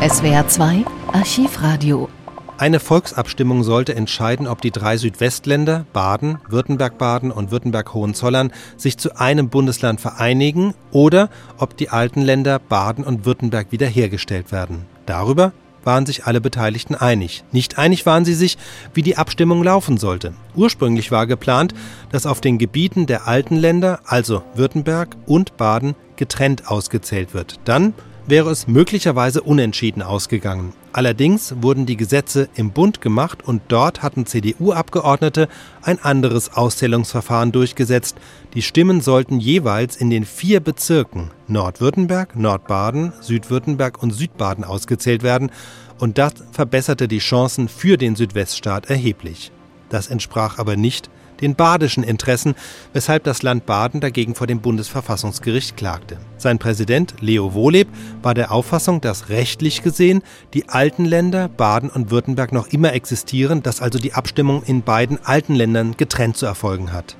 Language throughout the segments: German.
SWR 2 Archivradio eine Volksabstimmung sollte entscheiden, ob die drei Südwestländer Baden, Württemberg-Baden und Württemberg-Hohenzollern sich zu einem Bundesland vereinigen oder ob die alten Länder Baden und Württemberg wiederhergestellt werden. Darüber waren sich alle Beteiligten einig. Nicht einig waren sie sich, wie die Abstimmung laufen sollte. Ursprünglich war geplant, dass auf den Gebieten der alten Länder, also Württemberg und Baden, getrennt ausgezählt wird. Dann wäre es möglicherweise unentschieden ausgegangen. Allerdings wurden die Gesetze im Bund gemacht und dort hatten CDU-Abgeordnete ein anderes Auszählungsverfahren durchgesetzt. Die Stimmen sollten jeweils in den vier Bezirken Nordwürttemberg, Nordbaden, Südwürttemberg und Südbaden ausgezählt werden und das verbesserte die Chancen für den Südweststaat erheblich. Das entsprach aber nicht den badischen Interessen, weshalb das Land Baden dagegen vor dem Bundesverfassungsgericht klagte. Sein Präsident Leo Wohleb war der Auffassung, dass rechtlich gesehen die alten Länder Baden und Württemberg noch immer existieren, dass also die Abstimmung in beiden alten Ländern getrennt zu erfolgen hat.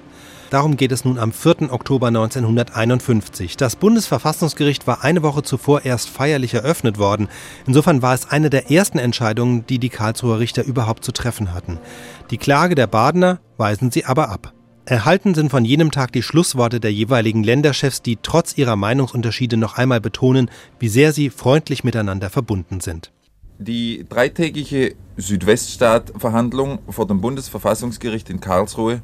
Darum geht es nun am 4. Oktober 1951. Das Bundesverfassungsgericht war eine Woche zuvor erst feierlich eröffnet worden. Insofern war es eine der ersten Entscheidungen, die die Karlsruher Richter überhaupt zu treffen hatten. Die Klage der Badener weisen sie aber ab. Erhalten sind von jenem Tag die Schlussworte der jeweiligen Länderchefs, die trotz ihrer Meinungsunterschiede noch einmal betonen, wie sehr sie freundlich miteinander verbunden sind. Die dreitägige Südweststaat-Verhandlung vor dem Bundesverfassungsgericht in Karlsruhe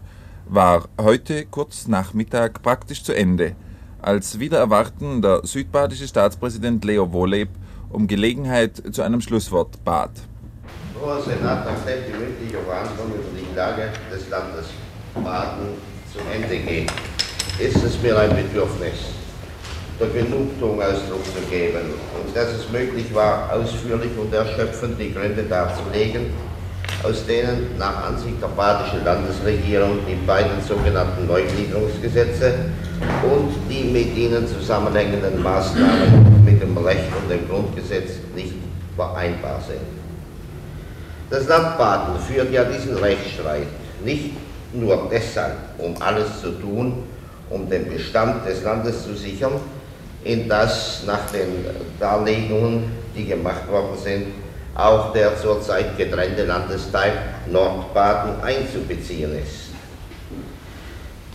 war heute kurz nach Mittag praktisch zu Ende, als wieder erwarten der südbadische Staatspräsident Leo Wohleb um Gelegenheit zu einem Schlusswort bat. Hoher Senat, nachdem die mündliche Verhandlung über die Lage des Landes Baden zu Ende geht, ist es mir ein Bedürfnis, der Genugtuung Ausdruck zu geben und dass es möglich war, ausführlich und erschöpfend die Gründe darzulegen, aus denen nach Ansicht der badischen Landesregierung die beiden sogenannten Neugliederungsgesetze und die mit ihnen zusammenhängenden Maßnahmen mit dem Recht und dem Grundgesetz nicht vereinbar sind. Das Land Baden führt ja diesen Rechtsstreit nicht nur deshalb, um alles zu tun, um den Bestand des Landes zu sichern, in das nach den Darlegungen, die gemacht worden sind, auch der zurzeit getrennte Landesteil Nordbaden einzubeziehen ist.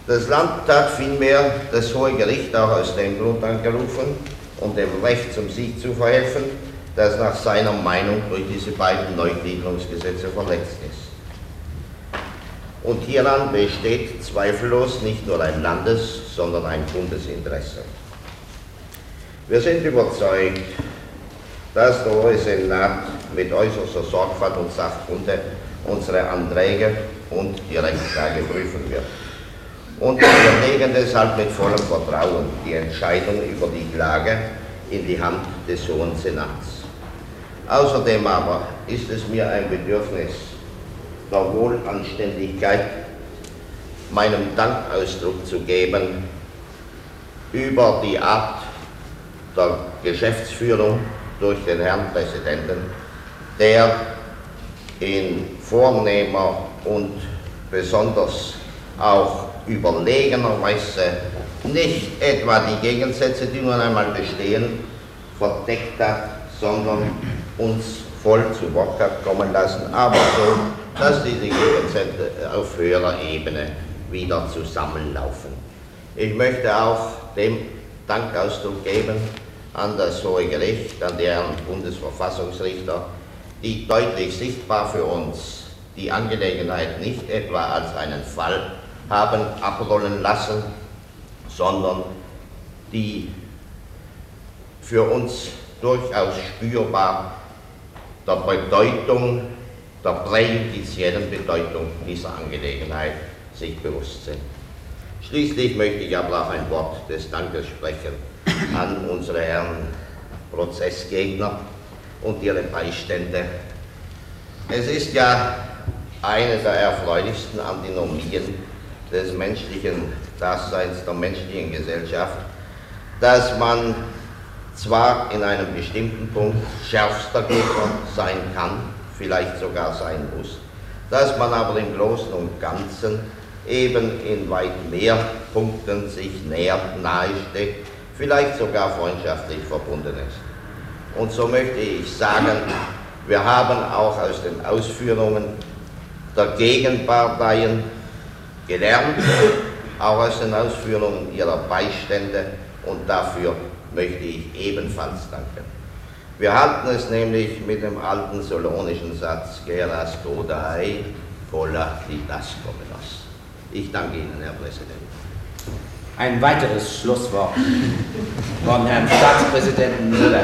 Das Land hat vielmehr das Hohe Gericht auch aus dem Grund angerufen, um dem Recht zum Sieg zu verhelfen, das nach seiner Meinung durch diese beiden Neugliederungsgesetze verletzt ist. Und hieran besteht zweifellos nicht nur ein Landes-, sondern ein Bundesinteresse. Wir sind überzeugt, dass der Hohe Senat mit äußerster Sorgfalt und Sachkunde unsere Anträge und die Rechtslage prüfen wird. Und wir legen deshalb mit vollem Vertrauen die Entscheidung über die Klage in die Hand des Hohen Senats. Außerdem aber ist es mir ein Bedürfnis der Wohlanständigkeit, meinem Dankausdruck zu geben über die Art der Geschäftsführung durch den Herrn Präsidenten, der in vornehmer und besonders auch überlegener Weise nicht etwa die Gegensätze, die nun einmal bestehen, verdeckt hat, sondern uns voll zu Wort kommen lassen, aber so, dass diese Gegensätze auf höherer Ebene wieder zusammenlaufen. Ich möchte auch dem Dankausdruck geben an das Hohe Gericht, an deren Bundesverfassungsrichter, die deutlich sichtbar für uns die Angelegenheit nicht etwa als einen Fall haben abrollen lassen, sondern die für uns durchaus spürbar der Bedeutung, der präjudiziellen Bedeutung dieser Angelegenheit sich bewusst sind. Schließlich möchte ich aber auch ein Wort des Dankes sprechen an unsere Herren Prozessgegner und ihre Beistände. Es ist ja eine der erfreulichsten Antinomien des menschlichen Daseins, der menschlichen Gesellschaft, dass man zwar in einem bestimmten Punkt schärfster Gegner sein kann, vielleicht sogar sein muss, dass man aber im Großen und Ganzen eben in weit mehr Punkten sich näher, nahe steht, vielleicht sogar freundschaftlich verbunden ist. Und so möchte ich sagen, wir haben auch aus den Ausführungen der Gegenparteien gelernt, auch aus den Ausführungen ihrer Beistände und dafür möchte ich ebenfalls danken. Wir halten es nämlich mit dem alten solonischen Satz Geras Dodai, Cola Didas Comenos. Ich danke Ihnen, Herr Präsident. Ein weiteres Schlusswort von Herrn Staatspräsidenten Müller.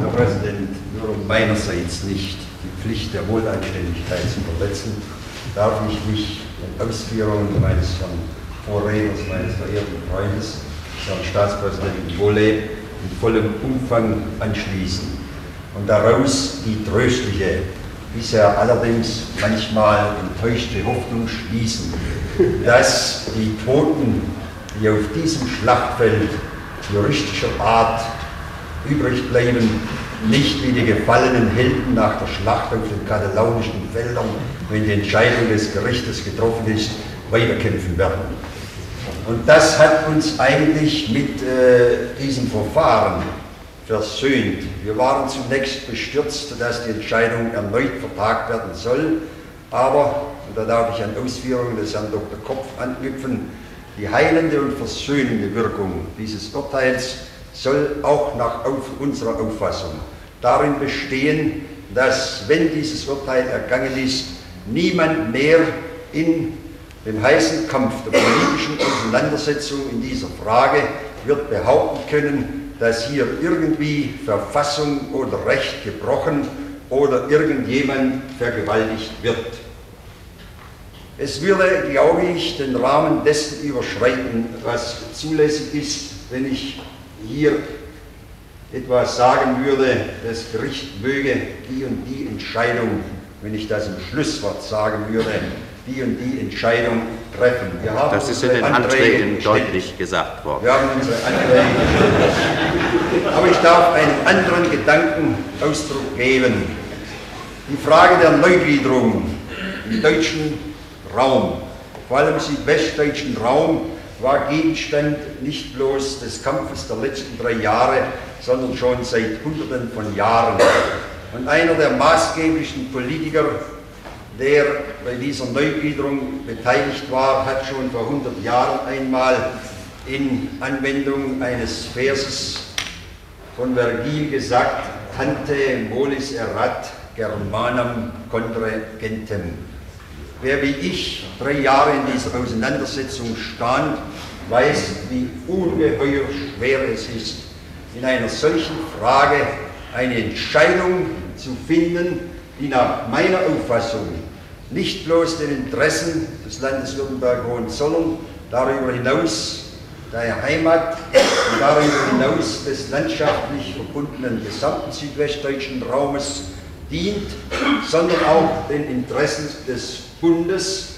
Herr Präsident, nur um meinerseits nicht die Pflicht der Wohleinständigkeit zu verletzen, darf ich mich den Ausführungen meines Herrn Vorredners, meines verehrten Freundes, Herrn Staatspräsidenten Wolle, in vollem Umfang anschließen und daraus die tröstliche, bisher allerdings manchmal enttäuschte Hoffnung schließen, dass die Toten, die auf diesem Schlachtfeld juristischer Art übrig bleiben, nicht wie die gefallenen Helden nach der Schlacht auf den katalaunischen Feldern, wenn die Entscheidung des Gerichtes getroffen ist, weiterkämpfen werden. Und das hat uns eigentlich mit äh, diesem Verfahren versöhnt. Wir waren zunächst bestürzt, dass die Entscheidung erneut vertagt werden soll, aber, und da darf ich an Ausführungen des Herrn Dr. Kopf anknüpfen, die heilende und versöhnende Wirkung dieses Urteils soll auch nach unserer Auffassung darin bestehen, dass, wenn dieses Urteil ergangen ist, niemand mehr in dem heißen Kampf der politischen Auseinandersetzung in dieser Frage wird behaupten können, dass hier irgendwie Verfassung oder Recht gebrochen oder irgendjemand vergewaltigt wird. Es würde, glaube ich, den Rahmen dessen überschreiten, was zulässig ist, wenn ich hier etwas sagen würde, das Gericht möge die und die Entscheidung, wenn ich das im Schlusswort sagen würde, die und die Entscheidung treffen. das ist in den Anträgen deutlich gesagt worden. Wir haben unsere Anträge Aber ich darf einen anderen Gedankenausdruck geben. Die Frage der Neugliederung im deutschen Raum, vor allem im südwestdeutschen Raum, war Gegenstand nicht bloß des Kampfes der letzten drei Jahre, sondern schon seit Hunderten von Jahren. Und einer der maßgeblichen Politiker, der bei dieser Neugliederung beteiligt war, hat schon vor 100 Jahren einmal in Anwendung eines Verses von Vergil gesagt, Tante molis erat Germanam contra gentem. Wer wie ich drei Jahre in dieser Auseinandersetzung stand, weiß, wie ungeheuer schwer es ist, in einer solchen Frage eine Entscheidung zu finden, die nach meiner Auffassung nicht bloß den Interessen des Landes Württemberg-Hohenzollern, darüber hinaus der Heimat und darüber hinaus des landschaftlich verbundenen gesamten südwestdeutschen Raumes dient, sondern auch den Interessen des Bundes.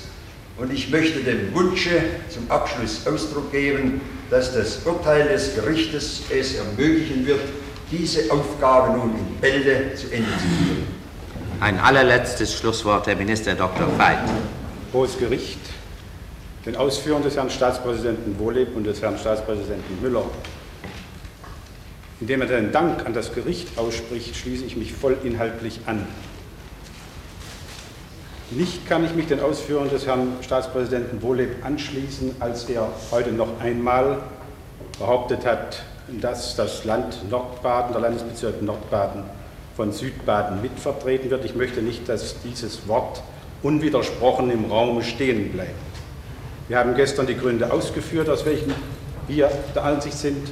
Und ich möchte dem Wunsche zum Abschluss Ausdruck geben, dass das Urteil des Gerichtes es ermöglichen wird, diese Aufgabe nun in Bälde zu Ende zu führen. Ein allerletztes Schlusswort, Herr Minister Dr. Veit. Hohes Gericht, den Ausführungen des Herrn Staatspräsidenten Wohleb und des Herrn Staatspräsidenten Müller. Indem er den Dank an das Gericht ausspricht, schließe ich mich voll inhaltlich an. Nicht kann ich mich den Ausführungen des Herrn Staatspräsidenten Wohleb anschließen, als er heute noch einmal behauptet hat, dass das Land Nordbaden, der Landesbezirk Nordbaden von Südbaden mitvertreten wird. Ich möchte nicht, dass dieses Wort unwidersprochen im Raum stehen bleibt. Wir haben gestern die Gründe ausgeführt, aus welchen wir der Ansicht sind,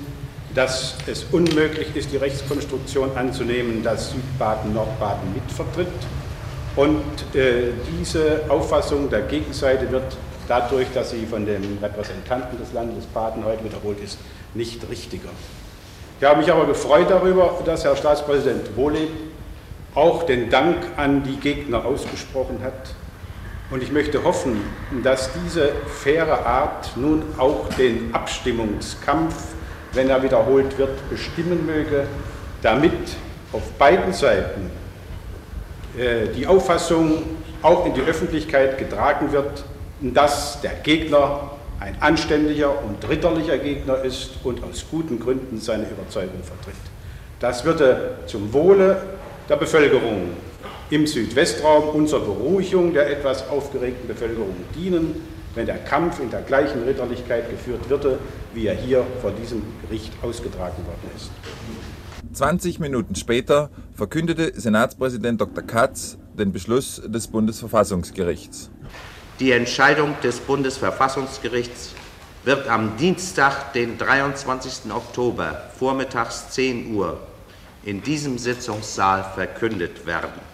dass es unmöglich ist, die Rechtskonstruktion anzunehmen, dass Südbaden Nordbaden mitvertritt. Und äh, diese Auffassung der Gegenseite wird dadurch, dass sie von dem Repräsentanten des Landes Baden heute wiederholt ist, nicht richtiger. Ich habe mich aber gefreut darüber, dass Herr Staatspräsident Wohle auch den Dank an die Gegner ausgesprochen hat. Und ich möchte hoffen, dass diese faire Art nun auch den Abstimmungskampf, wenn er wiederholt wird, bestimmen möge, damit auf beiden Seiten die Auffassung auch in die Öffentlichkeit getragen wird, dass der Gegner ein anständiger und ritterlicher Gegner ist und aus guten Gründen seine Überzeugung vertritt. Das würde zum Wohle der Bevölkerung im Südwestraum zur Beruhigung der etwas aufgeregten Bevölkerung dienen, wenn der Kampf in der gleichen Ritterlichkeit geführt würde, wie er hier vor diesem Gericht ausgetragen worden ist. 20 Minuten später verkündete Senatspräsident Dr. Katz den Beschluss des Bundesverfassungsgerichts. Die Entscheidung des Bundesverfassungsgerichts wird am Dienstag, den 23. Oktober, vormittags 10 Uhr, in diesem Sitzungssaal verkündet werden.